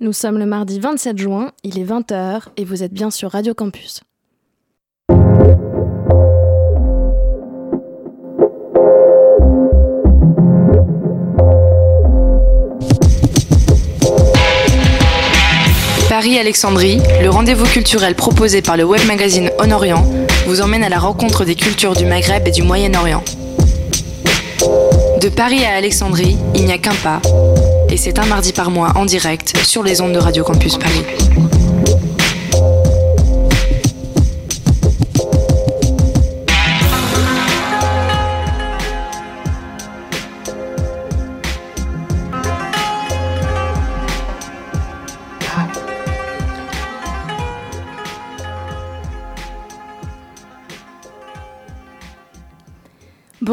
Nous sommes le mardi 27 juin, il est 20h et vous êtes bien sur Radio Campus. Paris-Alexandrie, le rendez-vous culturel proposé par le web magazine On Orient, vous emmène à la rencontre des cultures du Maghreb et du Moyen-Orient. De Paris à Alexandrie, il n'y a qu'un pas, et c'est un mardi par mois en direct sur les ondes de Radio Campus Paris.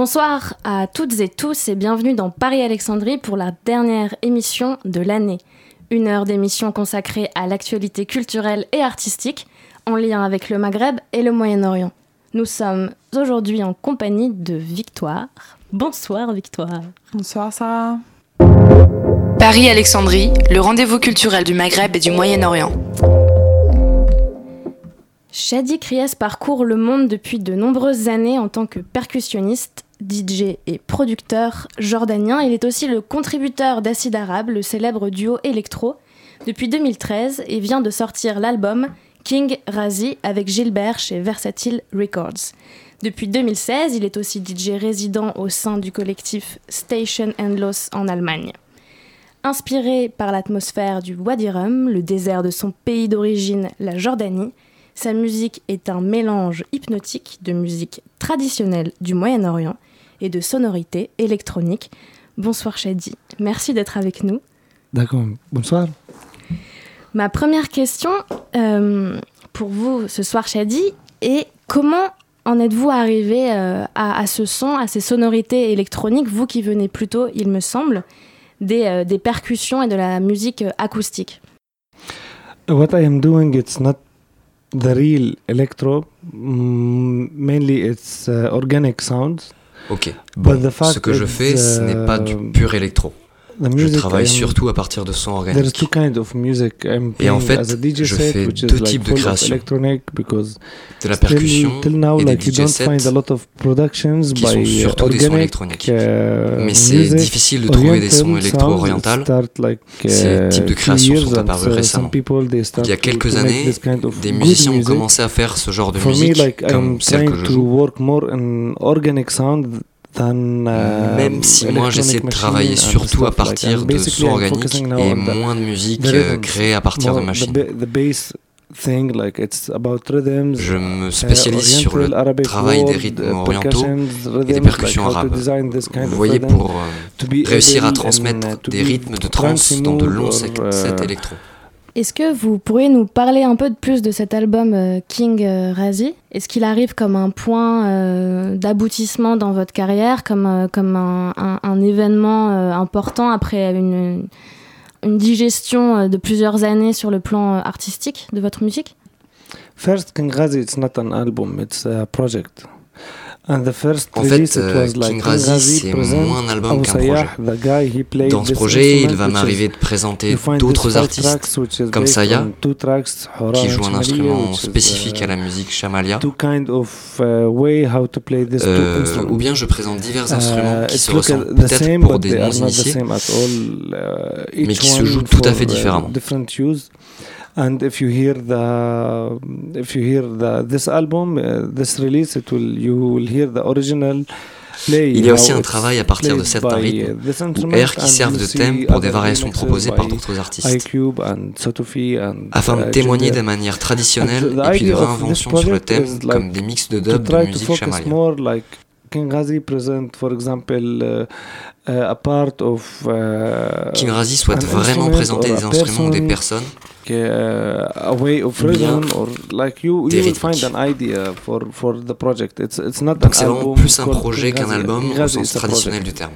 Bonsoir à toutes et tous et bienvenue dans Paris-Alexandrie pour la dernière émission de l'année. Une heure d'émission consacrée à l'actualité culturelle et artistique en lien avec le Maghreb et le Moyen-Orient. Nous sommes aujourd'hui en compagnie de Victoire. Bonsoir Victoire. Bonsoir Sarah. Paris-Alexandrie, le rendez-vous culturel du Maghreb et du Moyen-Orient. Shadi Kriès parcourt le monde depuis de nombreuses années en tant que percussionniste, DJ et producteur jordanien. Il est aussi le contributeur d'Acide Arabe, le célèbre duo électro, depuis 2013 et vient de sortir l'album King Razi avec Gilbert chez Versatile Records. Depuis 2016, il est aussi DJ résident au sein du collectif Station Endlos en Allemagne. Inspiré par l'atmosphère du Wadi Rum, le désert de son pays d'origine, la Jordanie, sa musique est un mélange hypnotique de musique traditionnelle du Moyen-Orient et de sonorités électroniques. Bonsoir Shadi, merci d'être avec nous. D'accord, bonsoir. Ma première question euh, pour vous ce soir Shadi est comment en êtes-vous arrivé euh, à, à, ce son, à ces sonorités électroniques, vous qui venez plutôt, il me semble, des, euh, des percussions et de la musique acoustique? What I am doing, it's not the real electro. Mm, mainly, it's uh, organic sounds. Ok. Bon, ce que je fais, ce n'est pas du pur électro. Je travaille surtout à partir de sons organiques. Et en fait, je fais deux types de création. De la percussion et des DJ sets qui sont surtout des sons électroniques. Mais c'est difficile de trouver des sons électro-orientales. Ces types de créations sont apparus récemment. Il y a quelques années, des musiciens ont commencé à faire ce genre de musique, comme celle que je joue. Euh, Même si moi j'essaie de travailler surtout à partir de sons organiques et moins de musique euh, créée à partir de machines. Je me spécialise uh, sur le travail des rythmes orientaux et des percussions arabes. Vous voyez, pour euh, réussir à transmettre des rythmes de trance dans de longs sets uh, électro. Est-ce que vous pourriez nous parler un peu de plus de cet album euh, King euh, Razi Est-ce qu'il arrive comme un point euh, d'aboutissement dans votre carrière, comme, euh, comme un, un, événement important après une, une digestion de plusieurs années sur le plan artistique de votre musique? First, King Razi, it's not an album, it's a project. En fait, euh, King Razi, c'est moins un album qu'un projet. Dans ce projet, il va m'arriver de présenter d'autres artistes, comme Saya, qui joue un instrument spécifique à la musique chamalia, euh, ou bien je présente divers instruments qui se ressemblent peut-être pour des non-initiés, mais qui se jouent tout à fait différemment. And if you hear the if you hear the this album uh, this release it will you will hear the original Il y a aussi un travail à partir de certains rythmes ou airs qui servent de thème pour des variations proposées par d'autres artistes, afin de témoigner de manière traditionnelle et puis de réinvention sur le thème comme des mix de dub de musique chamalia. King Razi present, for example, uh, a part of. Uh, King Razi souhaite vraiment présenter des instruments ou des personnes. Uh, a way of rhythm or like you, you will find an idea for for the project. It's it's not Donc c'est vraiment plus un projet qu'un album au sens traditionnel du terme.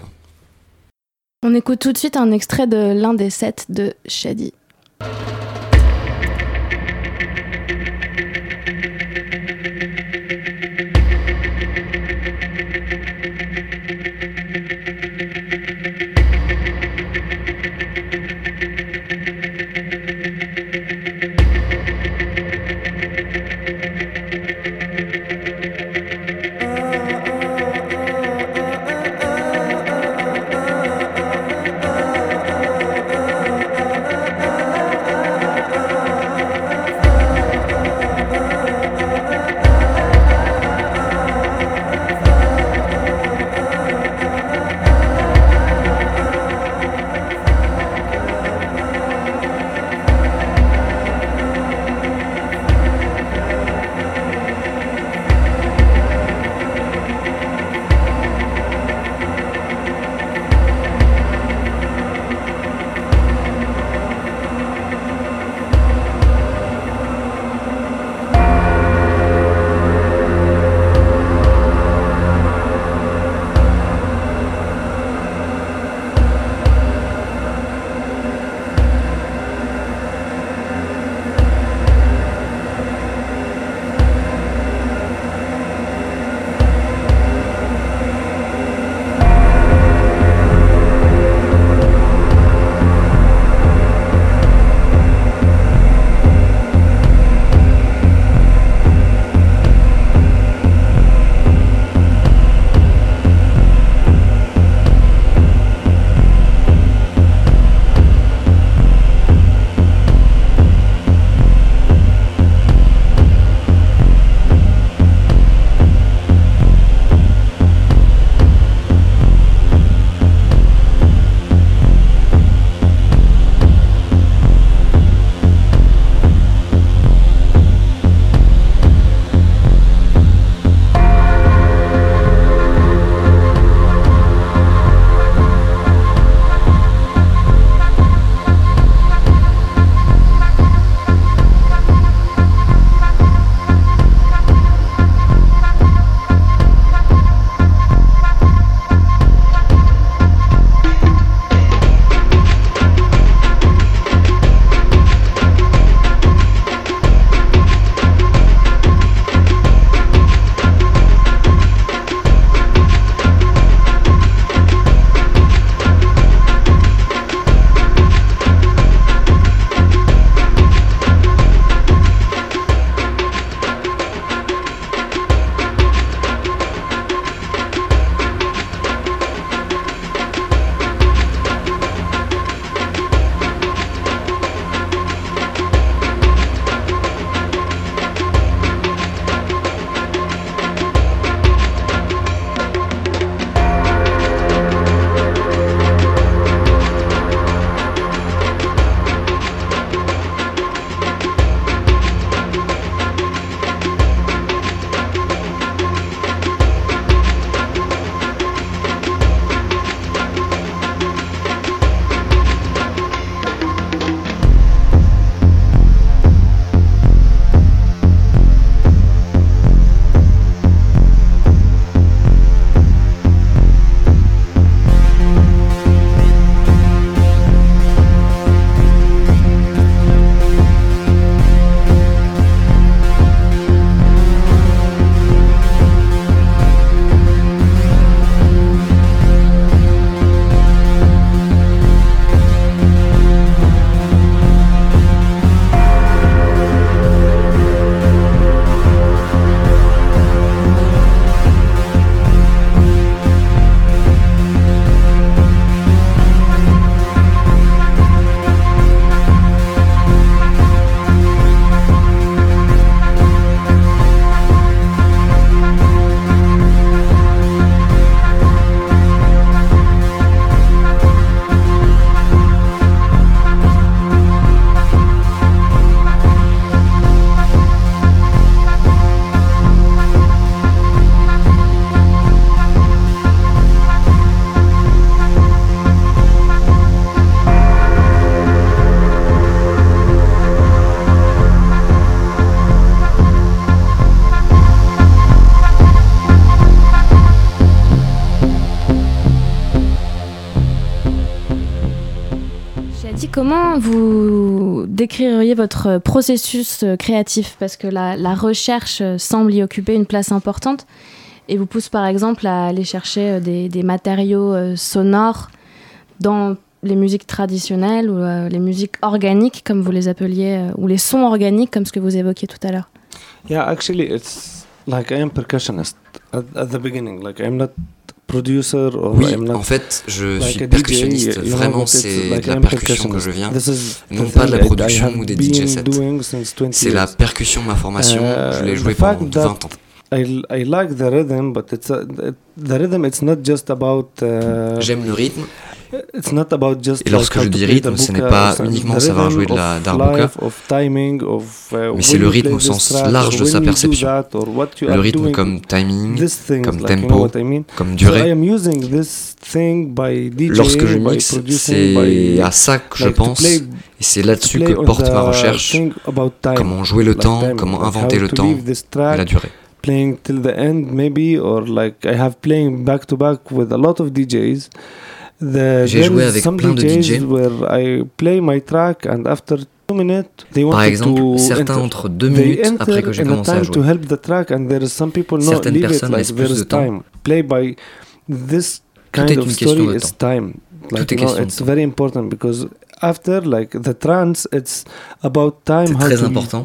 On écoute tout de suite un extrait de l'un des sets de Shady. Comment vous décririez votre processus créatif? Parce que la, recherche semble y occuper une place importante. Et vous pousse par exemple à aller chercher des, matériaux sonores dans les musiques traditionnelles ou euh, les musiques organiques, comme vous les appeliez, euh, ou les sons organiques, comme ce que vous évoquiez tout à l'heure. Yeah, actually, it's like I am percussionist at, at the beginning. Like I'm not producer or oui, I'm not en fait, je suis percussionniste. DJ, Vraiment, c'est like de la percussion que je viens, non pas de la production ou des DJ sets. C'est la percussion, ma formation. Uh, je l'ai joué pendant 20 ans. The rhythm, but it's not about. Et lorsque je dis rythme, ce n'est pas uniquement savoir jouer de la darbuka, uh, mais c'est le rythme au sens large de sa perception. Le rythme comme timing, comme tempo, comme durée. Lorsque je mixe, c'est à ça que je pense, et c'est là-dessus que porte ma recherche, comment jouer le temps, comment inventer le temps et la durée. Playing till the end, maybe, or like I have playing back to back with a lot of DJs. J'ai joué avec plein de DJ. Par exemple, certains entre deux minutes après que j'ai commencé à jouer. Certaines personnes laissent plus de temps. Tout est une question de temps. Tout est question de temps after like the trance it's about time c'est très important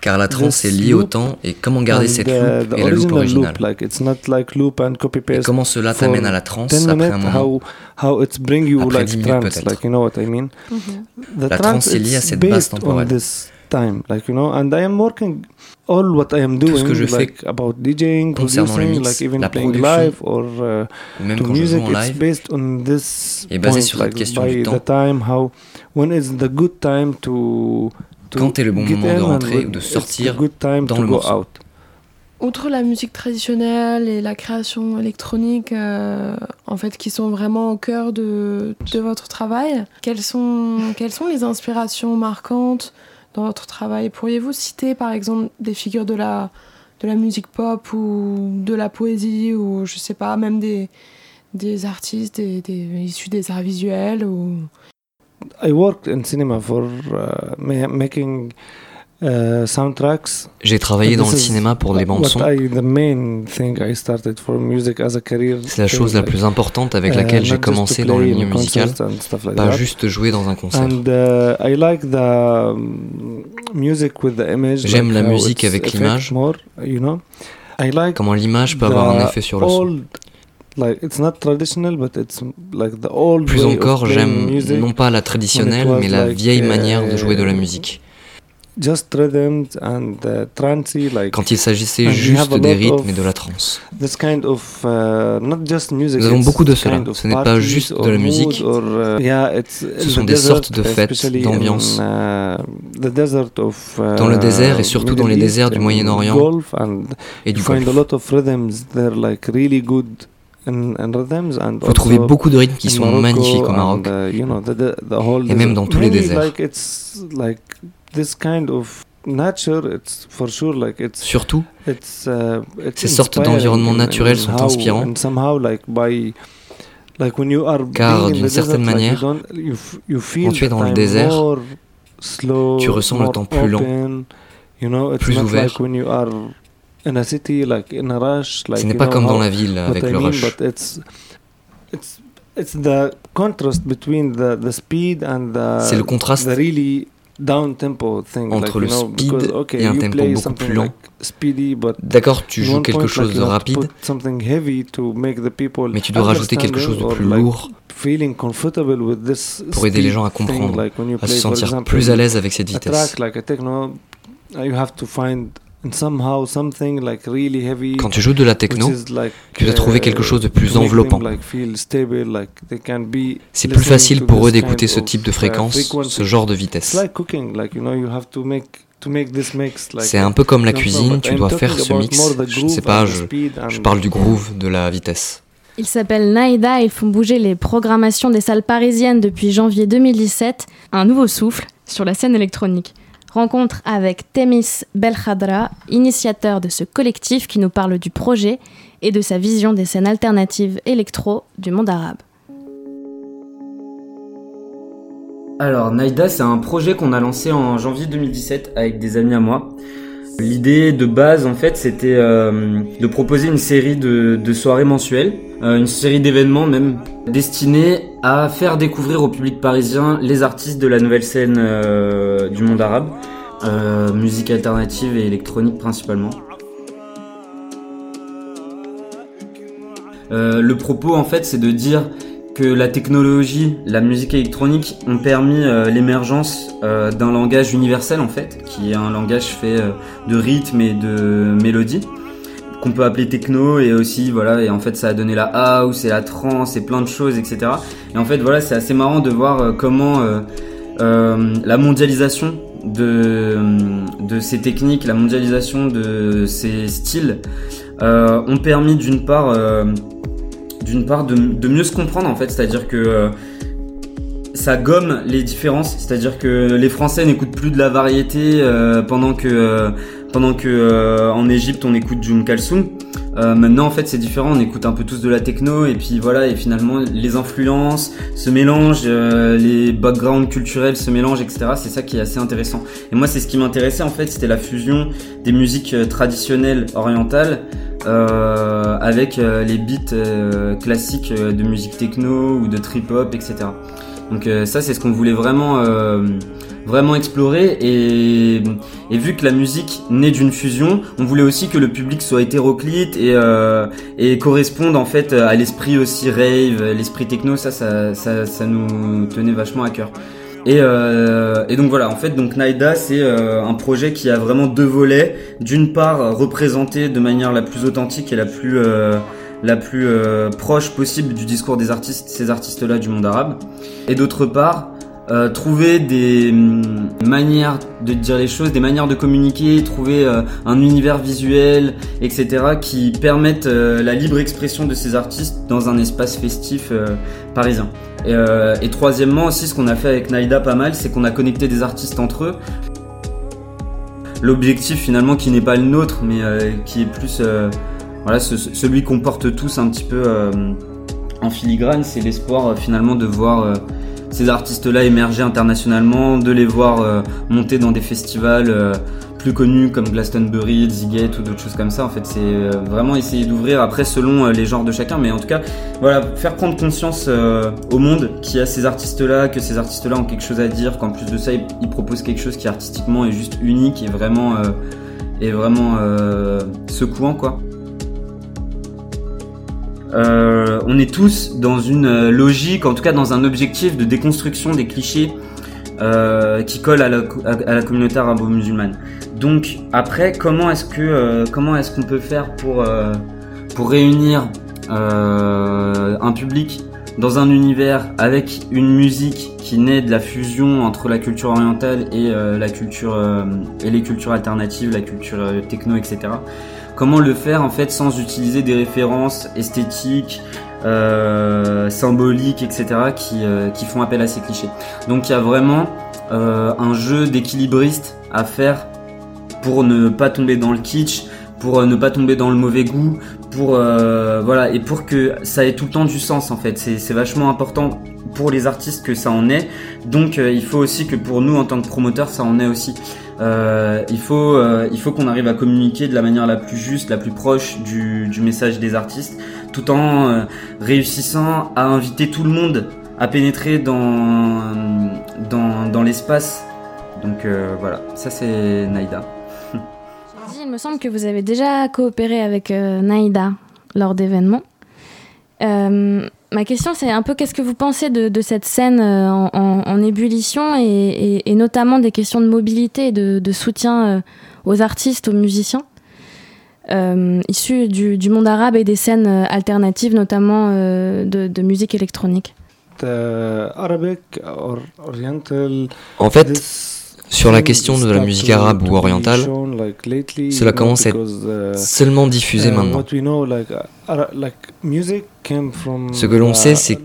car la trance est liée au temps et comment garder cette loop et la loop originale. like it's not like loop and copy paste et comment cela t'amène à la trance après un moment? how, how it's bring you après like 10 minutes peut-être. like you know what I mean? Mm -hmm. la trance est liée à cette base temporelle time. Like you know and I am working all what I am doing Tout ce que je like fais about DJing concernant le mix, like even la playing live or uh, ou même to quand music. je joue en it's live. based on this est basé point, sur like cette question by du temps. the time how when is the good time to, to quand est le bon moment de rentrer ou de sortir dans le morceau? out? Outre la musique traditionnelle et la création électronique, euh, en fait, qui sont vraiment au cœur de, de votre travail, quelles sont, quelles sont les inspirations marquantes dans votre travail Pourriez-vous citer par exemple des figures de la, de la musique pop ou de la poésie ou je sais pas, même des, des artistes issus des arts visuels ou... I worked in cinema for uh, making Uh, J'ai travaillé dans le cinéma pour les bandes son. C'est la chose la plus importante avec laquelle uh, j'ai commencé dans le milieu musical, pas juste jouer dans un concert. J'aime la musique avec l'image. Comment l'image peut avoir un effet sur le son. Plus encore, j'aime non pas la traditionnelle, mais la vieille manière de jouer de la musique. Quand il s'agissait juste des rythmes et de la trance. This kind of, uh, not just music, Nous avons beaucoup de cela. Ce n'est pas juste de la musique. Uh, Ce sont des sortes de fêtes, d'ambiance. Uh, uh, dans le désert et surtout dans les déserts du Moyen-Orient et du Golfe. Vous trouvez beaucoup de rythmes qui sont magnifiques au Maroc et même dans tous les déserts. Surtout, ces sortes d'environnements naturels sont inspirants. Car d'une certaine manière, quand tu es dans le désert, tu ressens le temps plus lent, plus ouvert. Ce n'est pas comme dans la ville avec le rush. C'est le contraste entre le speed et un tempo beaucoup plus lent. D'accord, tu joues quelque chose de rapide, mais tu dois rajouter quelque chose de plus lourd pour aider les gens à comprendre, à se sentir plus à l'aise avec cette vitesse. Quand tu joues de la techno, tu dois trouver quelque chose de plus enveloppant. C'est plus facile pour eux d'écouter ce type de fréquence, ce genre de vitesse. C'est un peu comme la cuisine, tu dois faire ce mix. Je ne sais pas, je, je parle du groove, de la vitesse. Ils s'appellent Naïda ils font bouger les programmations des salles parisiennes depuis janvier 2017. Un nouveau souffle sur la scène électronique. Rencontre avec Temis Belkhadra, initiateur de ce collectif qui nous parle du projet et de sa vision des scènes alternatives électro du monde arabe. Alors, Naïda, c'est un projet qu'on a lancé en janvier 2017 avec des amis à moi. L'idée de base, en fait, c'était euh, de proposer une série de, soirées mensuelles, euh, une série d'événements même, destinés à faire découvrir au public parisien les artistes de la nouvelle scène euh, du monde arabe, musique alternative et électronique principalement. le propos, en fait, c'est de dire que la technologie, la musique électronique ont permis euh, l'émergence euh, d'un langage universel en fait, qui est un langage fait euh, de rythme et de mélodie qu'on peut appeler techno et aussi voilà et en fait ça a donné la house et la trance et plein de choses etc et en fait voilà c'est assez marrant de voir comment la mondialisation de, de ces techniques la mondialisation de ces styles ont permis d'une part d'une part de, mieux se comprendre en fait, c'est-à-dire que euh, ça gomme les différences, c'est-à-dire que les Français n'écoutent plus de la variété euh, pendant que euh, en Égypte on écoute Jum Kalsoum. maintenant en fait c'est différent, on écoute un peu tous de la techno et puis voilà et finalement les influences se mélangent, les backgrounds culturels se mélangent etc. C'est ça qui est assez intéressant. Et moi c'est ce qui m'intéressait en fait, c'était la fusion des musiques traditionnelles orientales avec euh, les beats euh, classiques de musique techno ou de trip hop, etc. Donc ça c'est ce qu'on voulait vraiment vraiment explorer et, vu que la musique naît d'une fusion, on voulait aussi que le public soit hétéroclite et, corresponde en fait à l'esprit aussi rave, l'esprit techno, ça, ça ça nous tenait vachement à cœur. Et, euh, et, donc voilà, en fait, donc Naida, c'est euh, un projet qui a vraiment deux volets. D'une part, représenter de manière la plus authentique et la plus euh, la plus euh, proche possible du discours des artistes, ces artistes-là du monde arabe. Et d'autre part, euh, trouver des hum, manières de dire les choses, des manières de communiquer, trouver un univers visuel, etc., qui permettent la libre expression de ces artistes dans un espace festif parisien. Euh, et, troisièmement aussi, ce qu'on a fait avec Naïda pas mal, c'est qu'on a connecté des artistes entre eux. L'objectif finalement qui n'est pas le nôtre, mais euh, qui est plus euh, voilà, celui qu'on porte tous un petit peu en filigrane, c'est l'espoir finalement de voir ces artistes-là émerger internationalement, de les voir monter dans des festivals plus connus comme Glastonbury, Ziget ou d'autres choses comme ça. En fait, c'est euh, vraiment essayer d'ouvrir après selon euh, les genres de chacun, mais en tout cas, voilà, faire prendre conscience euh, au monde qu'il y a ces artistes-là, que ces artistes-là ont quelque chose à dire, qu'en plus de ça, ils, proposent quelque chose qui artistiquement est juste unique et vraiment, vraiment secouant, quoi. on est tous dans une logique, en tout cas dans un objectif de déconstruction des clichés qui collent à la communauté arabo-musulmane. Donc après, comment est-ce que euh, comment est-ce qu'on peut faire pour euh, pour réunir euh, un public dans un univers avec une musique qui naît de la fusion entre la culture orientale et la culture et les cultures alternatives, la culture techno, etc. Comment le faire en fait sans utiliser des références esthétiques, symboliques, etc. qui qui font appel à ces clichés? Donc il y a vraiment un jeu d'équilibriste à faire pour ne pas tomber dans le kitsch, pour euh, ne pas tomber dans le mauvais goût, pour euh, voilà et pour que ça ait tout le temps du sens en fait. C'est vachement important pour les artistes que ça en ait. Donc euh, il faut aussi que pour nous en tant que promoteurs ça en ait aussi. il faut il faut qu'on arrive à communiquer de la manière la plus juste, la plus proche du, message des artistes, tout en réussissant à inviter tout le monde à pénétrer dans dans, l'espace. Donc voilà, ça c'est Naïda me semble que vous avez déjà coopéré avec euh, Naïda lors d'événements. Euh, ma question, c'est un peu qu'est-ce que vous pensez de, cette scène euh, en, ébullition et, notamment des questions de mobilité et de, soutien aux artistes, aux musiciens issus du, monde arabe et des scènes alternatives, notamment de, musique électronique. En fait, sur la question de la musique arabe ou orientale, cela commence à être uh, seulement diffusé uh, maintenant. Ce que l'on sait, c'est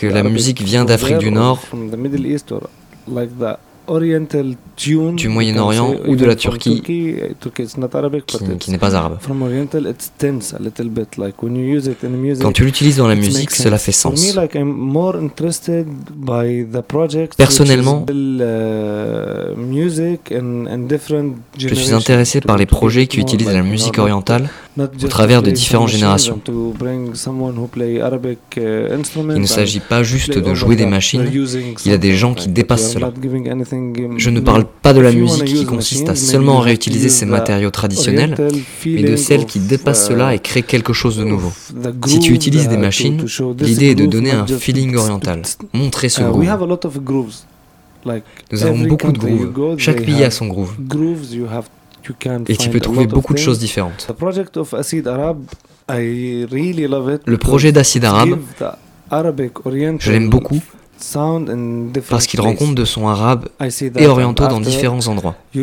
que la musique vient d'Afrique du Nord du Moyen-Orient ou de la Turquie qui, n'est pas arabe. Quand tu l'utilises dans la musique, cela fait sens. Personnellement, je suis intéressé par les projets qui utilisent la musique orientale au travers de différentes générations. Il ne s'agit pas juste de jouer des machines, il y a des gens qui dépassent cela. Je ne parle pas de la musique qui consiste à seulement réutiliser ces matériaux traditionnels, mais de celle qui dépasse cela et crée quelque chose de nouveau. Si tu utilises des machines, l'idée est de donner un feeling oriental, montrer ce groove. Nous avons beaucoup de grooves. Chaque pays a son groove. Et tu peux trouver beaucoup de choses différentes. Le projet d'Acide Arabe, je l'aime beaucoup parce qu'il rencontre de sons arabes et orientaux dans différents endroits. Uh,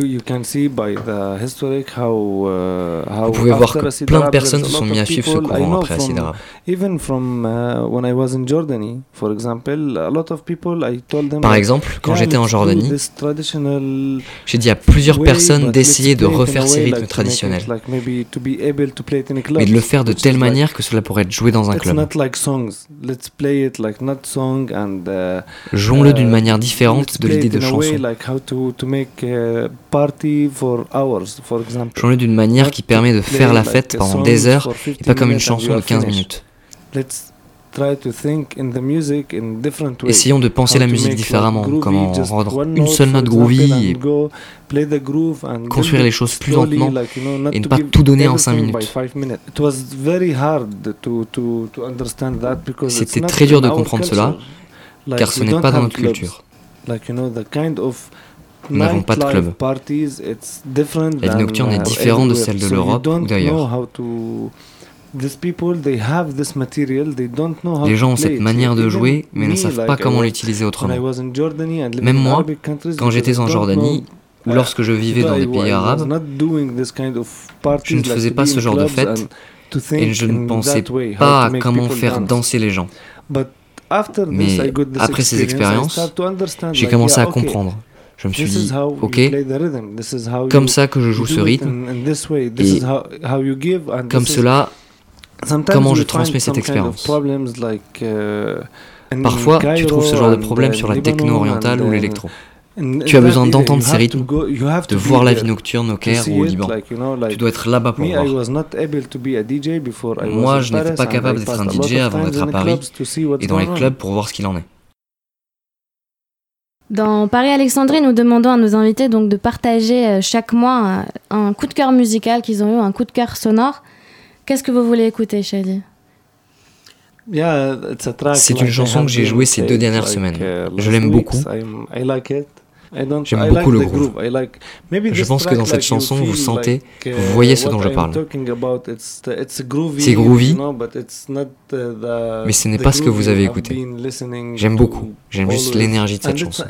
Vous pouvez voir que plein de personnes se sont mis à suivre ce courant après Acid Arabe. Par exemple, quand j'étais en Jordanie, j'ai dit à plusieurs personnes d'essayer de refaire ces rythmes traditionnels, mais de le faire de telle manière que cela pourrait être joué dans un club. Jouons-le d'une manière différente de l'idée de chanson. Jouons-le d'une manière qui permet de faire la fête pendant des heures et pas comme une chanson de 15 minutes. Essayons de penser la musique différemment, comment rendre une seule note groovy et construire les choses plus lentement et ne pas tout donner en 5 minutes. C'était très dur de comprendre cela car ce n'est pas dans notre culture. Nous n'avons pas de club. La vie nocturne est uh, différente de celle de l'Europe ou d'ailleurs. Les gens ont cette manière de jouer, mais ne savent pas comment l'utiliser autrement. Même moi, quand j'étais en Jordanie, ou lorsque je vivais dans des pays arabes, je ne faisais pas ce genre de fête et je ne pensais pas à comment faire danser les gens. Mais après ces expériences, j'ai commencé à comprendre. Je me suis dit, ok, comme ça que je joue ce rythme, et comme cela, comment je transmets cette expérience. Uh, Parfois, tu trouves ce genre de problème sur la techno orientale ou l'électro. Tu as besoin d'entendre ces rythmes, de voir la vie nocturne au Caire ou au Liban. Tu dois être là-bas pour voir. Moi, je n'étais pas capable d'être un DJ avant d'être à Paris et dans les clubs pour voir ce qu'il en est. Dans Paris-Alexandrie, nous demandons à nos invités donc de partager euh, chaque mois un coup de cœur musical qu'ils ont eu, un coup de cœur sonore. Qu'est-ce que vous voulez écouter, Shadi? C'est une chanson que j'ai jouée ces deux dernières semaines. Uh, Je l'aime beaucoup. J'aime beaucoup le groove. Je pense que dans cette chanson, vous sentez, vous uh, voyez ce dont je parle. C'est groovy, mais ce n'est pas ce que vous avez écouté. J'aime beaucoup. J'aime juste l'énergie de cette chanson.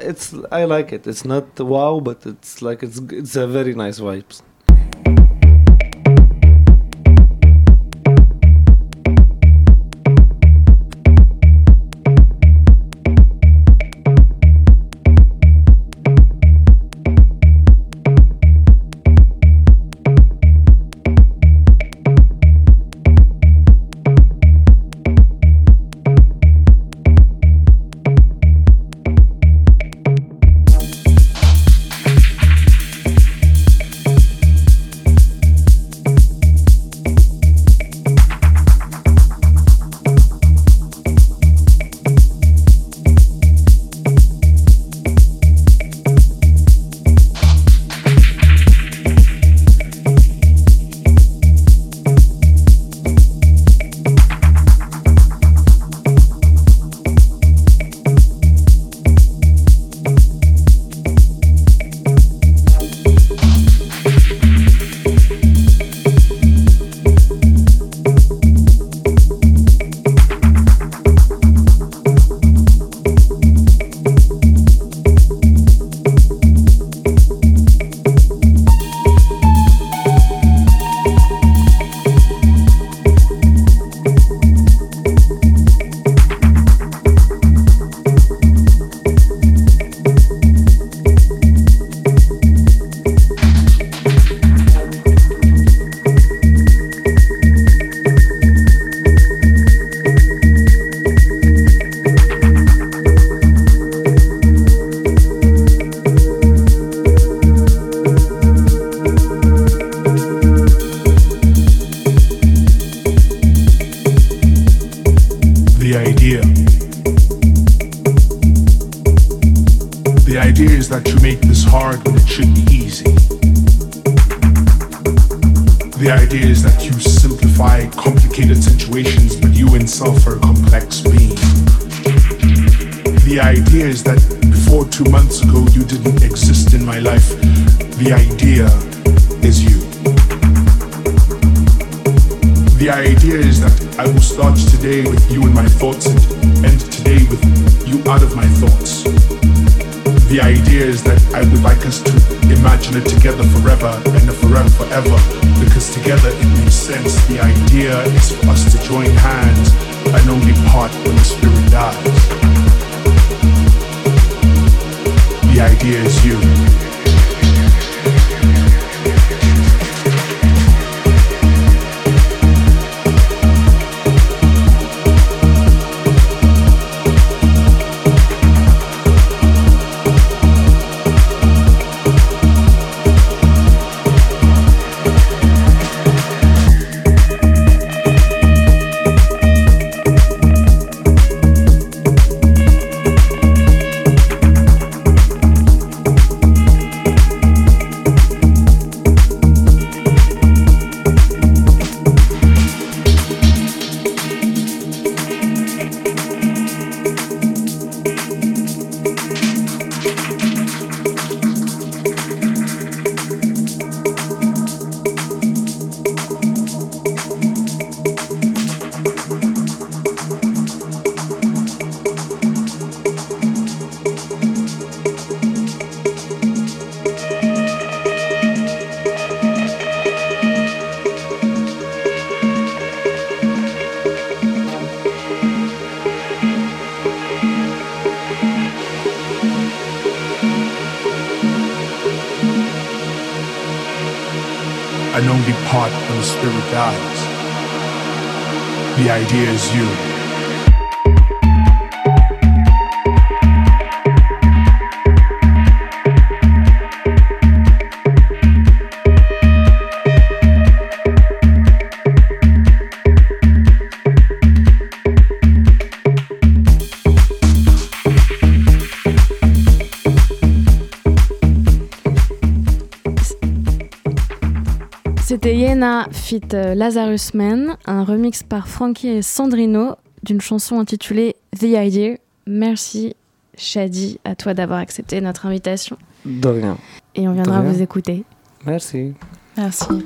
Fit euh, Lazarus Man, un remix par Frankie et Sandrino d'une chanson intitulée The Idea. Merci Shadi, à toi d'avoir accepté notre invitation. De rien. Et on viendra vous écouter. Merci. Merci.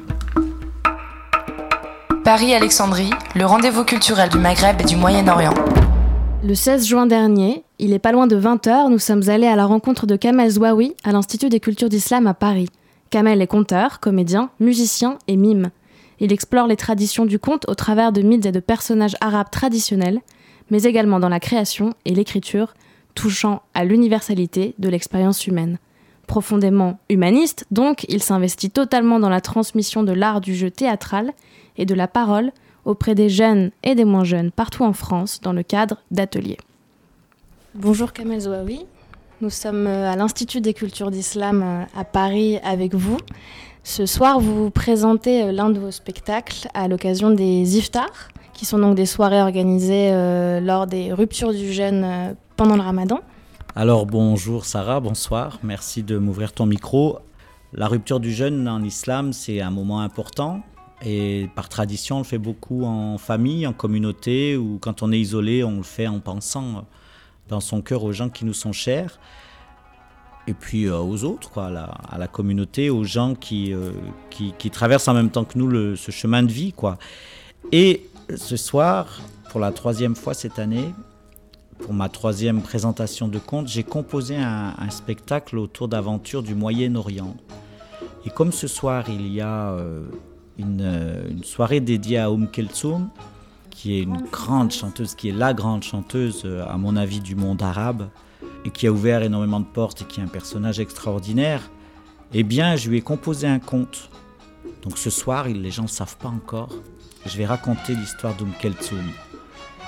Paris-Alexandrie, le rendez-vous culturel du Maghreb et du Moyen-Orient. Le 16 juin dernier, il est pas loin de 20h, nous sommes allés à la rencontre de Kamel Zouaoui à l'Institut des cultures d'islam à Paris. Kamel est conteur, comédien, musicien et mime. Il explore les traditions du conte au travers de mythes et de personnages arabes traditionnels, mais également dans la création et l'écriture, touchant à l'universalité de l'expérience humaine. Profondément humaniste, donc, il s'investit totalement dans la transmission de l'art du jeu théâtral et de la parole auprès des jeunes et des moins jeunes partout en France dans le cadre d'ateliers. Bonjour Kamel Zouaoui, nous sommes euh, à l'Institut des cultures d'islam euh, à Paris avec vous. Ce soir, vous présentez euh, l'un de vos spectacles à l'occasion des iftars, qui sont donc des soirées organisées lors des ruptures du jeûne pendant le ramadan. Alors bonjour Sarah, bonsoir, merci de m'ouvrir ton micro. La rupture du jeûne en islam, c'est un moment important et par tradition, on le fait beaucoup en famille, en communauté ou quand on est isolé, on le fait en pensant dans son cœur aux gens qui nous sont chers et puis euh, aux autres, quoi, à, la, communauté, aux gens qui, euh, qui, traversent en même temps que nous ce chemin de vie. Quoi. Et ce soir, pour la troisième fois cette année, pour ma troisième présentation de conte, j'ai composé un, spectacle autour d'aventures du Moyen-Orient. Et comme ce soir, il y a euh, une, soirée dédiée à Oum Kelsoum, qui est une grande chanteuse, qui est la grande chanteuse, à mon avis, du monde arabe, et qui a ouvert énormément de portes et qui est un personnage extraordinaire, eh bien, je lui ai composé un conte. Donc ce soir, les gens ne savent pas encore, je vais raconter l'histoire d'Oum Keltsoum.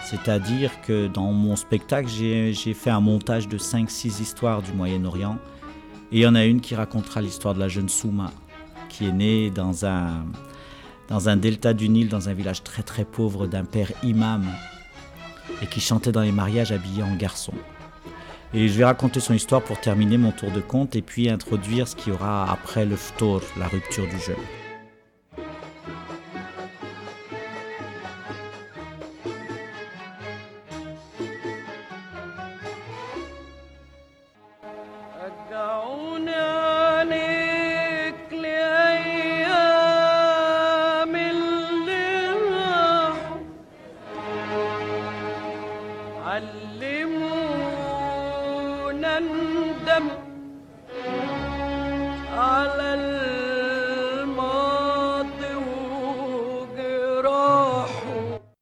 C'est-à-dire que dans mon spectacle, j'ai fait un montage de 5-6 histoires du Moyen-Orient. Et il y en a une qui racontera l'histoire de la jeune Souma, qui est née dans un, dans un delta du Nil, dans un village très très pauvre d'un père imam, et qui chantait dans les mariages habillé en garçon. Et je vais raconter son histoire pour terminer mon tour de compte et puis introduire ce qu'il y aura après le ftor, la rupture du jeûne.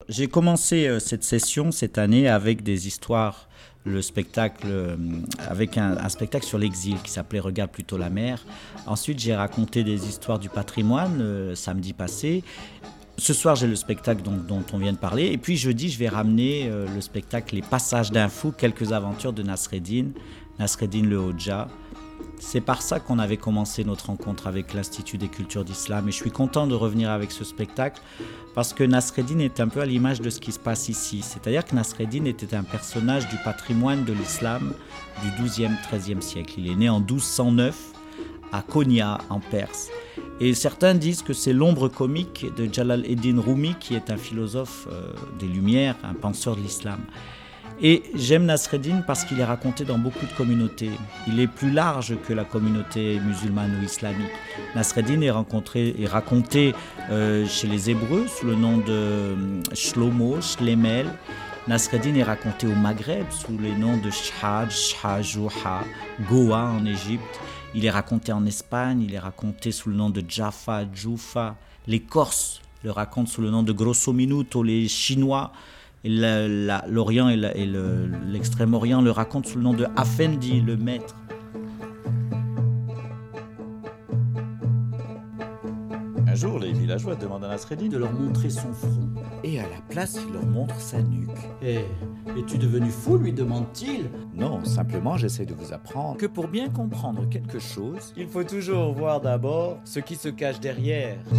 J'ai commencé euh, cette session cette année avec des histoires, le spectacle, euh, avec un, spectacle sur l'exil qui s'appelait Regarde plutôt la mer. Ensuite, j'ai raconté des histoires du patrimoine euh, samedi passé. Ce soir, j'ai le spectacle dont, on vient de parler. Et puis jeudi, je vais ramener le spectacle Les Passages d'un fou, quelques aventures de Nasreddin, Nasreddin le Hodja. C'est par ça qu'on avait commencé notre rencontre avec l'Institut des cultures d'islam et je suis content de revenir avec ce spectacle parce que Nasreddin est un peu à l'image de ce qui se passe ici. C'est-à-dire que Nasreddin était un personnage du patrimoine de l'islam du 12e, 13e siècle. Il est né en 1209 à Konya en Perse. Et certains disent que c'est l'ombre comique de Jalal eddin Rumi qui est un philosophe euh, des Lumières, un penseur de l'islam. Et j'aime Nasreddin parce qu'il est raconté dans beaucoup de communautés. Il est plus large que la communauté musulmane ou islamique. Nasreddin est, rencontré, raconté euh, chez les Hébreux sous le nom de euh, Shlomo, Shlemel. Nasreddin est raconté au Maghreb sous les noms de Shhad, Shhajouha, Goa en Égypte. Il est raconté en Espagne, il est raconté sous le nom de Jaffa, Jufa. Les Corses le racontent sous le nom de Grosso Minuto, les Chinois l'Orient et l'Extrême-Orient le racontent sous le nom de Afendi, le maître. Un jour, les villageois demandent à Nasreddin de leur montrer son front. Et à la place, il leur montre sa nuque. Eh, es-tu devenu fou lui demande-t-il. Non, simplement j'essaie de vous apprendre que pour bien comprendre quelque chose, il faut toujours voir d'abord ce qui se cache derrière. il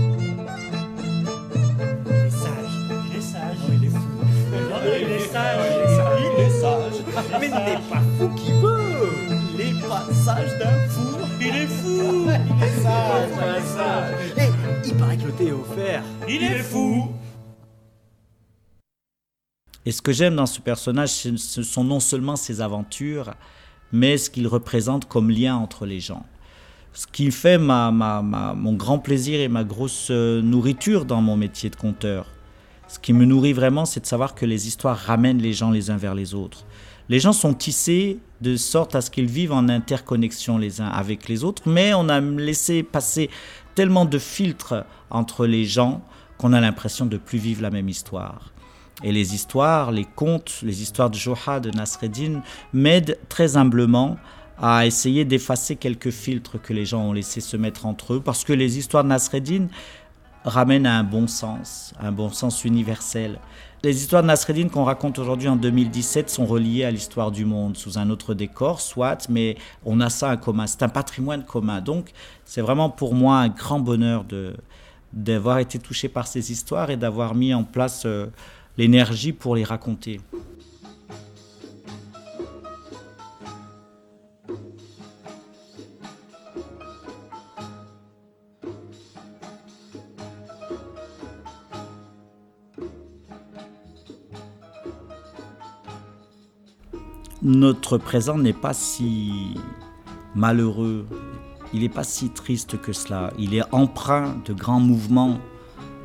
est sage, il est sage. Mais il n'est pas fou qui veut. Il est pas sage d'un fou. Il est fou. Il est sage, il est sage. Il paraît que le thé est offert. Il est fou. Et ce que j'aime dans ce personnage, ce sont non seulement ses aventures, mais ce qu'il représente comme lien entre les gens. Ce qui fait ma, ma, ma, mon grand plaisir et ma grosse euh, nourriture dans mon métier de conteur. Ce qui me nourrit vraiment, c'est de savoir que les histoires ramènent les gens les uns vers les autres. Les gens sont tissés de sorte à ce qu'ils vivent en interconnexion les uns avec les autres, mais on a laissé passer tellement de filtres entre les gens qu'on a l'impression de plus vivre la même histoire. Et les histoires, les contes, les histoires de Joha, de Nasreddin m'aident très humblement à essayer d'effacer quelques filtres que les gens ont laissé se mettre entre eux, parce que les histoires de Nasreddin, ramène à un bon sens, un bon sens universel. Les histoires de Nasreddin qu'on raconte aujourd'hui en 2017 sont reliées à l'histoire du monde sous un autre décor, soit, mais on a ça en commun. C'est un patrimoine commun. Donc, c'est vraiment pour moi un grand bonheur d'avoir été touché par ces histoires et d'avoir mis en place euh, l'énergie pour les raconter. Notre présent n'est pas si malheureux, il n'est pas si triste que cela. Il est empreint de grands mouvements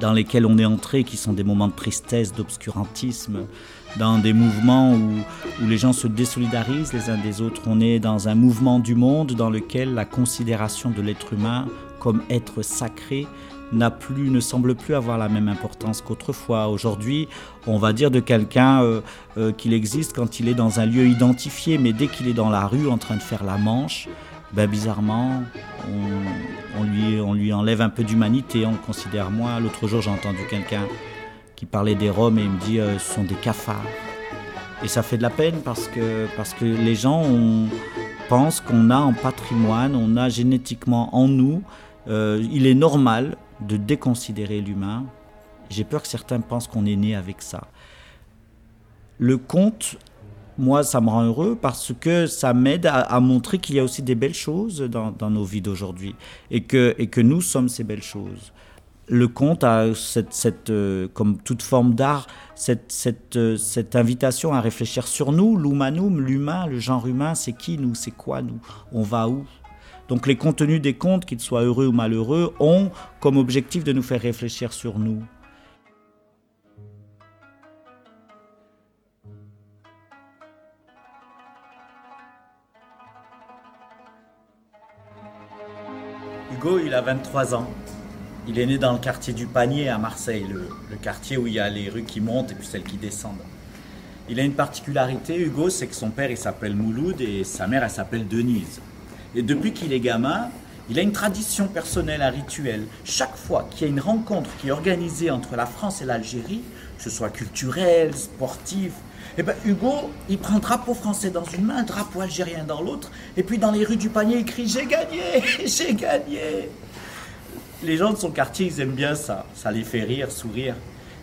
dans lesquels on est entré, qui sont des moments de tristesse, d'obscurantisme, dans des mouvements où, où, les gens se désolidarisent les uns des autres. On est dans un mouvement du monde dans lequel la considération de l'être humain comme être sacré n'a plus, ne semble plus avoir la même importance qu'autrefois. Aujourd'hui, on va dire de quelqu'un euh, euh, qu'il existe quand il est dans un lieu identifié, mais dès qu'il est dans la rue en train de faire la manche, ben bizarrement, on, lui, on lui enlève un peu d'humanité, on le considère moins. L'autre jour, j'ai entendu quelqu'un qui parlait des Roms et il me dit euh, ce sont des cafards. Et ça fait de la peine parce que, parce que les gens pensent qu'on a en patrimoine, on a génétiquement en nous, il est normal de déconsidérer l'humain. J'ai peur que certains pensent qu'on est né avec ça. Le conte moi, ça me rend heureux parce que ça m'aide à, montrer qu'il y a aussi des belles choses dans, nos vies d'aujourd'hui et que, et que nous sommes ces belles choses. Le conte a, cette, cette euh, comme toute forme d'art, cette, cette, euh, cette, invitation à réfléchir sur nous, l'humanum, l'humain, le genre humain, c'est qui nous, c'est quoi nous, on va où? Donc les contenus des contes, qu'ils soient heureux ou malheureux, ont comme objectif de nous faire réfléchir sur nous. Hugo, il a 23 ans. Il est né dans le quartier du Panier à Marseille, le, quartier où il y a les rues qui montent et puis celles qui descendent. Il a une particularité, Hugo, c'est que son père il s'appelle Mouloud et sa mère elle s'appelle Denise. Et depuis qu'il est gamin, il a une tradition personnelle, un rituel. Chaque fois qu'il y a une rencontre qui est organisée entre la France et l'Algérie, que ce soit culturelle, sportive, eh ben Hugo, il prend un drapeau français dans une main, un drapeau algérien dans l'autre, et puis dans les rues du panier, il crie J'ai gagné J'ai gagné Les gens de son quartier, ils aiment bien ça. Ça les fait rire, sourire.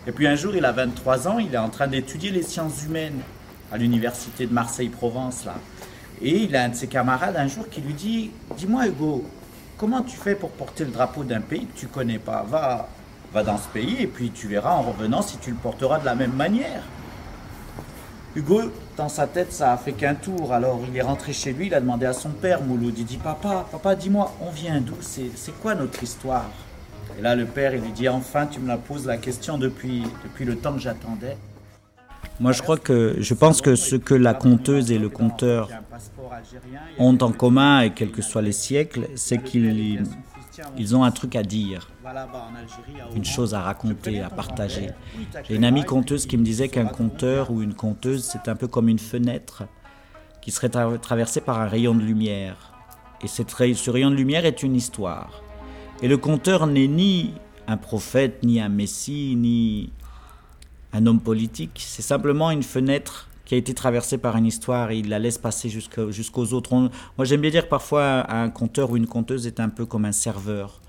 Et puis un jour, il a 23 ans, il est en train d'étudier les sciences humaines à l'université de Marseille-Provence, là. Et il a un de ses camarades un jour qui lui dit Dis-moi, Hugo, comment tu fais pour porter le drapeau d'un pays que tu connais pas? Va, va dans ce pays et puis tu verras en revenant si tu le porteras de la même manière. Hugo, dans sa tête, ça a fait qu'un tour. Alors il est rentré chez lui, il a demandé à son père, Mouloud, il dit Papa, papa, dis-moi, on vient d'où? C'est quoi notre histoire? Et là, le père, lui dit Enfin, tu me la poses la question depuis, depuis le temps que j'attendais. Moi, je crois que je pense que ce que la conteuse et le conteur ont en commun, et quels que soient les siècles, c'est qu'ils ils ont un truc à dire, une chose à raconter, à partager. J'ai une amie conteuse qui me disait qu'un conteur ou une conteuse, c'est un peu comme une fenêtre qui serait traversée par un rayon de lumière. Et ce rayon de lumière est une histoire. Et le conteur n'est ni un prophète, ni un messie, ni un homme politique. C'est simplement une fenêtre qui a été traversée par une histoire et il la laisse passer jusqu'aux autres. moi, j'aime bien dire que parfois un conteur ou une conteuse est un peu comme un serveur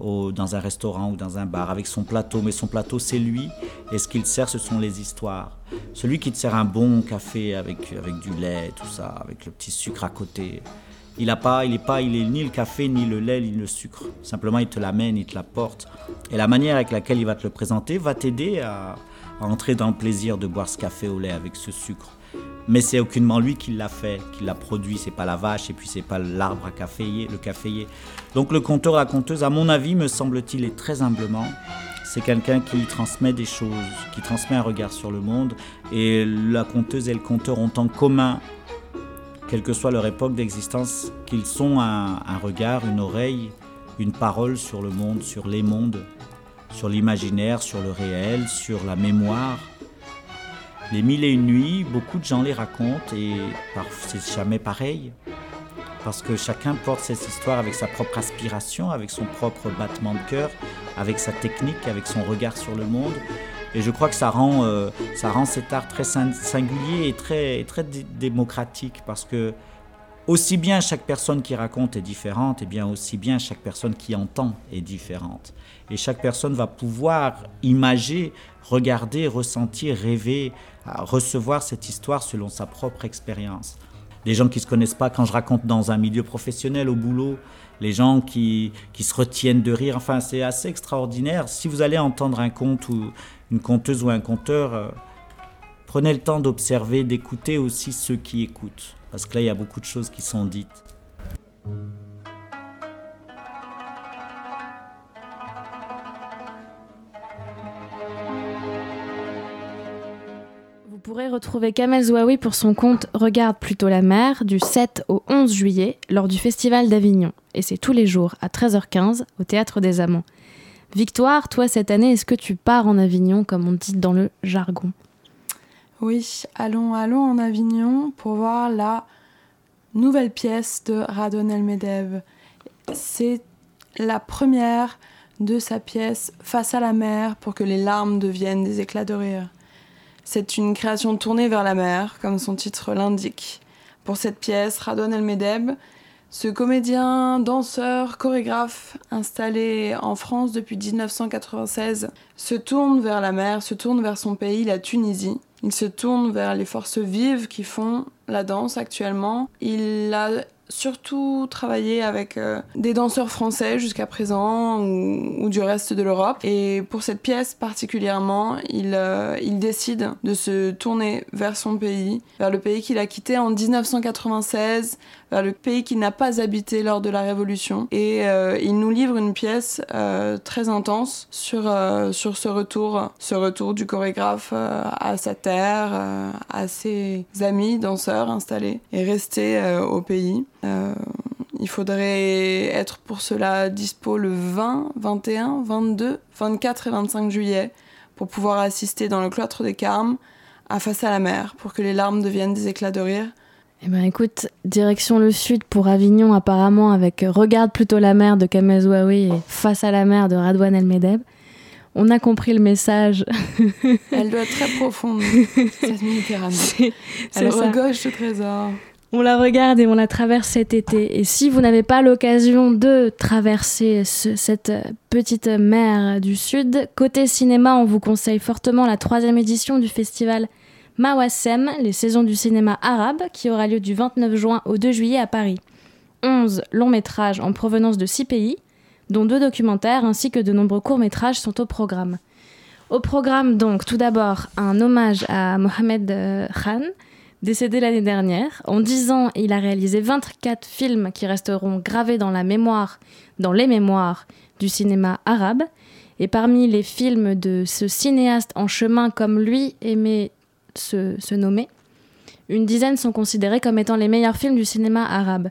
dans un restaurant ou dans un bar avec son plateau. Mais son plateau, c'est lui. Et ce qu'il sert, ce sont les histoires. Celui qui te sert un bon café avec, du lait, tout ça, avec le petit sucre à côté. Il a pas, il pas, il est ni le café, ni le lait, ni le sucre. Simplement, il te l'amène, il te l'apporte. Et la manière avec laquelle il va te le présenter va t'aider à, entrer dans le plaisir de boire ce café au lait avec ce sucre. Mais c'est aucunement lui qui l'a fait, qui l'a produit. C'est pas la vache et puis c'est pas l'arbre à caféier, le caféier. Donc le conteur, la conteuse, à mon avis, me semble-t-il, est très humblement. C'est quelqu'un qui transmet des choses, qui transmet un regard sur le monde. Et la conteuse et le conteur ont en commun, quelle que soit leur époque d'existence, qu'ils sont un regard, une oreille, une parole sur le monde, sur les mondes sur l'imaginaire, sur le réel, sur la mémoire. Les mille et une nuits, beaucoup de gens les racontent et c'est jamais pareil. Parce que chacun porte cette histoire avec sa propre aspiration, avec son propre battement de cœur, avec sa technique, avec son regard sur le monde. Et je crois que ça rend, euh, ça rend cet art très singulier et très, très démocratique parce que aussi bien chaque personne qui raconte est différente, et bien aussi bien chaque personne qui entend est différente. Et chaque personne va pouvoir imager, regarder, ressentir, rêver, recevoir cette histoire selon sa propre expérience. Les gens qui ne se connaissent pas, quand je raconte dans un milieu professionnel, au boulot, les gens qui, qui se retiennent de rire, enfin c'est assez extraordinaire. Si vous allez entendre un conte ou une conteuse ou un conteur, euh, prenez le temps d'observer, d'écouter aussi ceux qui écoutent. Parce que là, il y a beaucoup de choses qui sont dites. Vous pourrez retrouver Kamel Zouaoui pour son compte Regarde plutôt la mer du 7 au 11 juillet lors du Festival d'Avignon. Et c'est tous les jours à 13h15 au Théâtre des Amants. Victoire, toi cette année, est-ce que tu pars en Avignon comme on dit dans le jargon? Oui, allons, allons en Avignon pour voir la nouvelle pièce de Radon Elmedev. C'est la première de sa pièce Face à la mer pour que les larmes deviennent des éclats de rire. C'est une création tournée vers la mer, comme son titre l'indique. Pour cette pièce, Radon Elmedeb, ce comédien, danseur, chorégraphe installé en France depuis 1996 se tourne vers la mer, se tourne vers son pays, la Tunisie, Il se tourne vers les forces vives qui font la danse actuellement. Il a surtout travaillé avec euh, des danseurs français jusqu'à présent ou, du reste de l'Europe. Et pour cette pièce particulièrement, il, euh, il décide de se tourner vers son pays, vers le pays qu'il a quitté en 1996, vers le pays qu'il n'a pas habité lors de la Révolution. Et euh, il nous livre une pièce très intense sur, sur ce retour, ce retour du chorégraphe à sa terre, à ses amis danseurs installés et restés au pays. Euh, il faudrait être pour cela dispo le 20, 21, 22, 24 et 25 juillet pour pouvoir assister dans le cloître des Carmes à Face à la mer pour que les larmes deviennent des éclats de rire. Eh ben écoute, direction le sud pour Avignon apparemment avec Regarde plutôt la mer de Kamel Zouaoui et Face à la mer de Radouane El Medeb. On a compris le message. Elle doit être très profonde, cette Méditerranée. Elle regorge de trésors. On la regarde et on la traverse cet été. Et si vous n'avez pas l'occasion de traverser cette petite mer du Sud, côté cinéma, on vous conseille fortement la troisième édition du festival Mawasem, les saisons du cinéma arabe, qui aura lieu du 29 juin au 2 juillet à Paris. 11 longs métrages en provenance de 6 pays, dont deux documentaires ainsi que de nombreux courts métrages sont au programme. Au programme donc tout d'abord un hommage à Mohamed euh, Khan, Décédé l'année dernière, en 10 ans, il a réalisé 24 films qui resteront gravés dans la mémoire, dans les mémoires du cinéma arabe. Et parmi les films de ce cinéaste en chemin comme lui aimait se, nommer, une dizaine sont considérés comme étant les meilleurs films du cinéma arabe.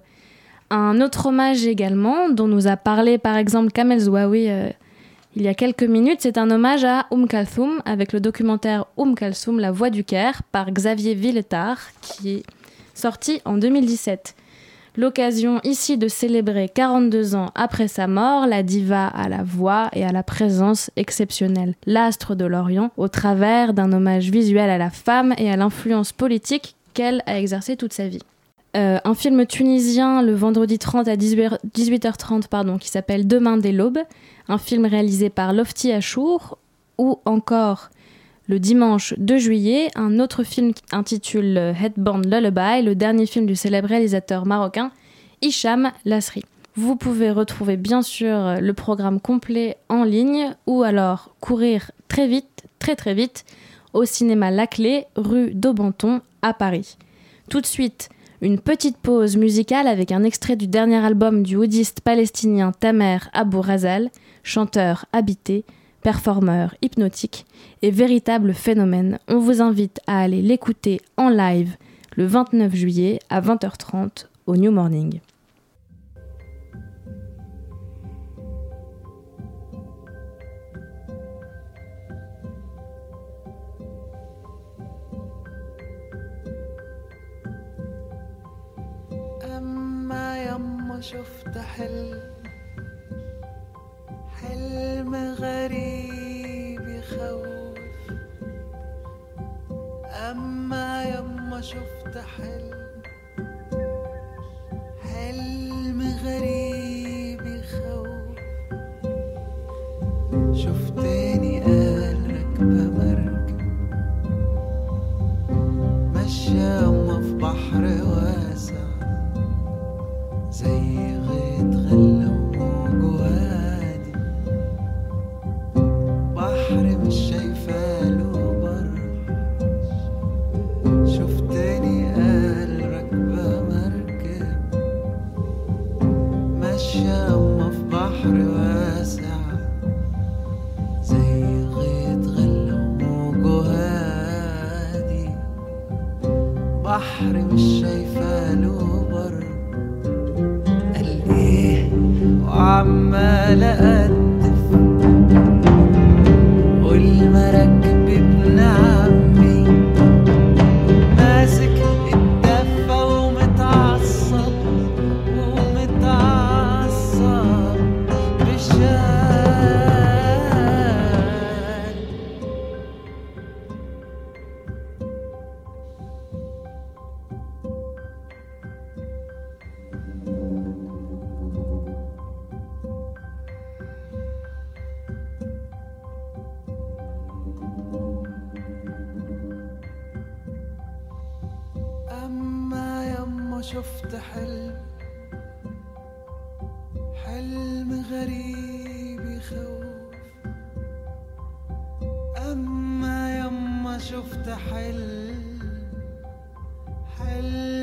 Un autre hommage également, dont nous a parlé par exemple Kamel Zouaoui euh, il y a quelques minutes, c'est un hommage à Oum Kalthoum avec le documentaire Oum Kalthoum, La Voix du Caire par Xavier Villetard qui est sorti en 2017. L'occasion ici de célébrer 42 ans après sa mort, la diva à la voix et à la présence exceptionnelle, l'astre de l'Orient, au travers d'un hommage visuel à la femme et à l'influence politique qu'elle a exercée toute sa vie. Euh, un film tunisien le vendredi 30 à 18h30 pardon, qui s'appelle Demain des l'aube, un film réalisé par Lofty Achour, ou encore le dimanche 2 juillet, un autre film intitule Headband Lullaby, le dernier film du célèbre réalisateur marocain Hicham Lasri. Vous pouvez retrouver bien sûr le programme complet en ligne ou alors courir très vite, très très vite, au cinéma La Clé, rue d'Aubenton à Paris. Tout de suite, une petite pause musicale avec un extrait du dernier album du houdiste palestinien Tamer Abou Razal, chanteur habité, performeur hypnotique et véritable phénomène. On vous invite à aller l'écouter en live le 29 juillet à 20h30 au New Morning. حلم غريب شفت حلم لما يما شفت حلم حلم غريب يخوف. أما يما شفت حلم حلم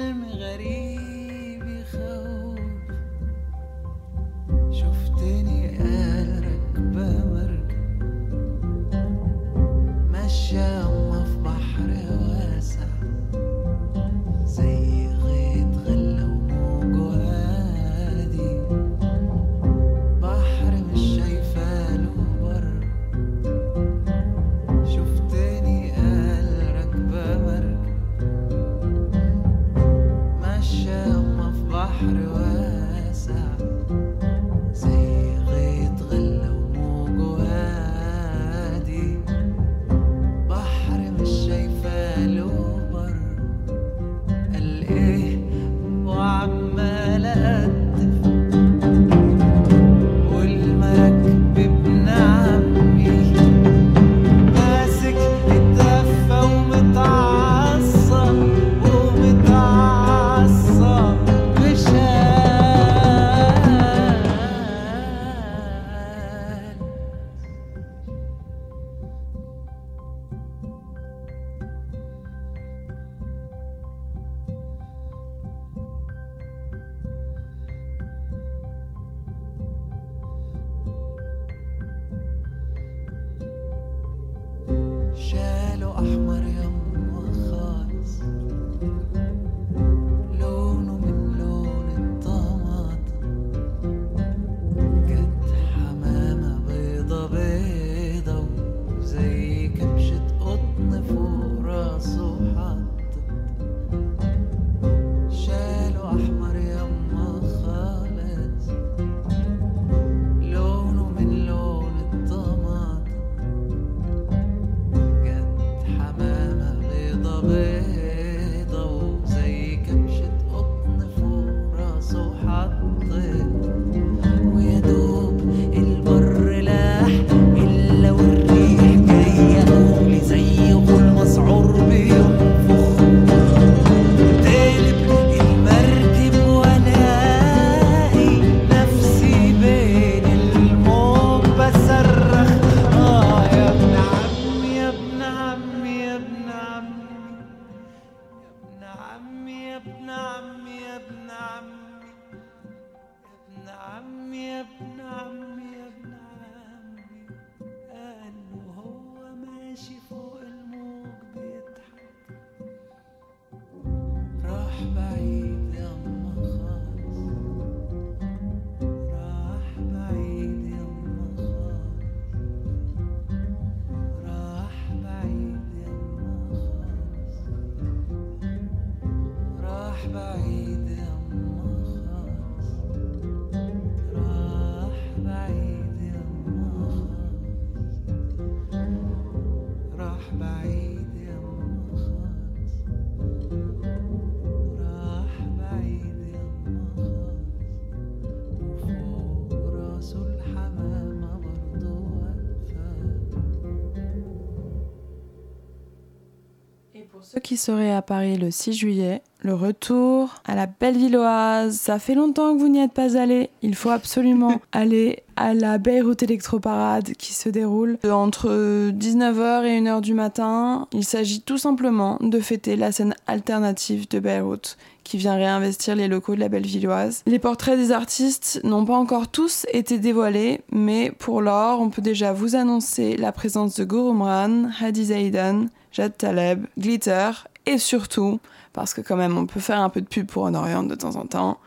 qui seraient à Paris le 6 juillet, le retour à la Bellevilloise. Ça fait longtemps que vous n'y êtes pas allé. Il faut absolument aller à la Beyrouth Electroparade qui se déroule entre 19h et 1h du matin. Il s'agit tout simplement de fêter la scène alternative de Beyrouth qui vient réinvestir les locaux de la Bellevilloise. Les portraits des artistes n'ont pas encore tous été dévoilés, mais pour l'or, on peut déjà vous annoncer la présence de Gurumran, Hadi Zaidan, Jad Taleb, Glitter et surtout, parce que quand même on peut faire un peu de pub pour Orient de temps en temps,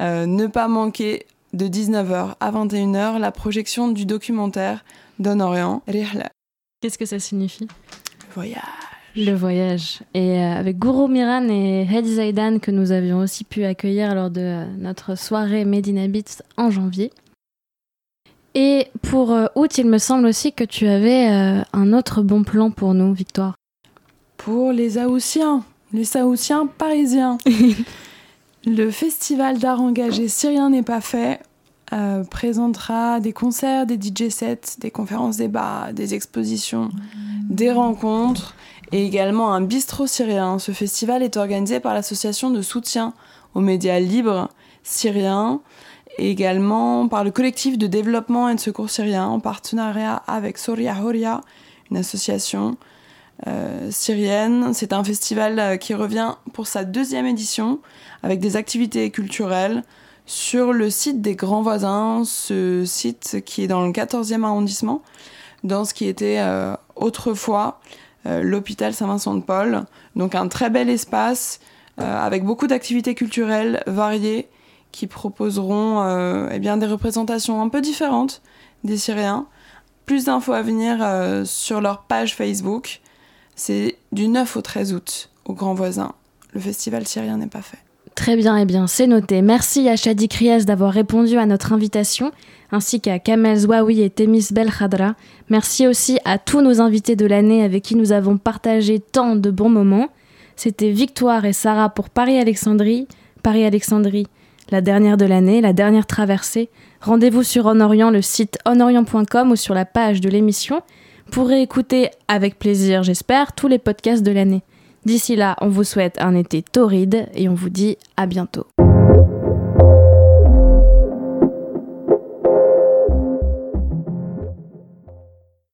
euh, ne pas manquer de 19h à 21h la projection du documentaire d'Honorient, Rihla. Qu'est-ce que ça signifie? Le voyage. Le voyage. Et euh, avec Guru Miran et Hedi Zaidan que nous avions aussi pu accueillir lors de euh, notre soirée Medina Beats en janvier. Et pour août, il me semble aussi que tu avais un autre bon plan pour nous, Victoire pour les Aoussiens, les Saoussiens parisiens. le festival d'art engagé Syrien n'est pas fait euh, présentera des concerts, des DJ sets, des conférences débats, des expositions, des rencontres et également un bistrot syrien. Ce festival est organisé par l'association de soutien aux médias libres syriens et également par le collectif de développement et de secours syrien en partenariat avec Soria Horia, une association syrienne. C'est un festival qui revient pour sa deuxième édition avec des activités culturelles sur le site des Grands Voisins, ce site qui est dans le 14e arrondissement, dans ce qui était autrefois l'hôpital Saint-Vincent-de-Paul. Donc un très bel espace avec beaucoup d'activités culturelles variées qui proposeront euh, eh bien, des représentations un peu différentes des Syriens. Plus d'infos à venir euh, sur leur page Facebook. C'est du 9 au 13 août au Grand Voisin. Le festival syrien n'est pas fait. Très bien, eh bien, c'est noté. Merci à Shadi Krias d'avoir répondu à notre invitation, ainsi qu'à Kamel Zouaoui et Temis Belkhadra. Merci aussi à tous nos invités de l'année avec qui nous avons partagé tant de bons moments. C'était Victoire et Sarah pour Paris-Alexandrie. Paris-Alexandrie, la dernière de l'année, la dernière traversée. Rendez-vous sur Honorient, le site honorient.com ou sur la page de l'émission pour écouter avec plaisir, j'espère, tous les podcasts de l'année. D'ici là, on vous souhaite un été torride et on vous dit à bientôt.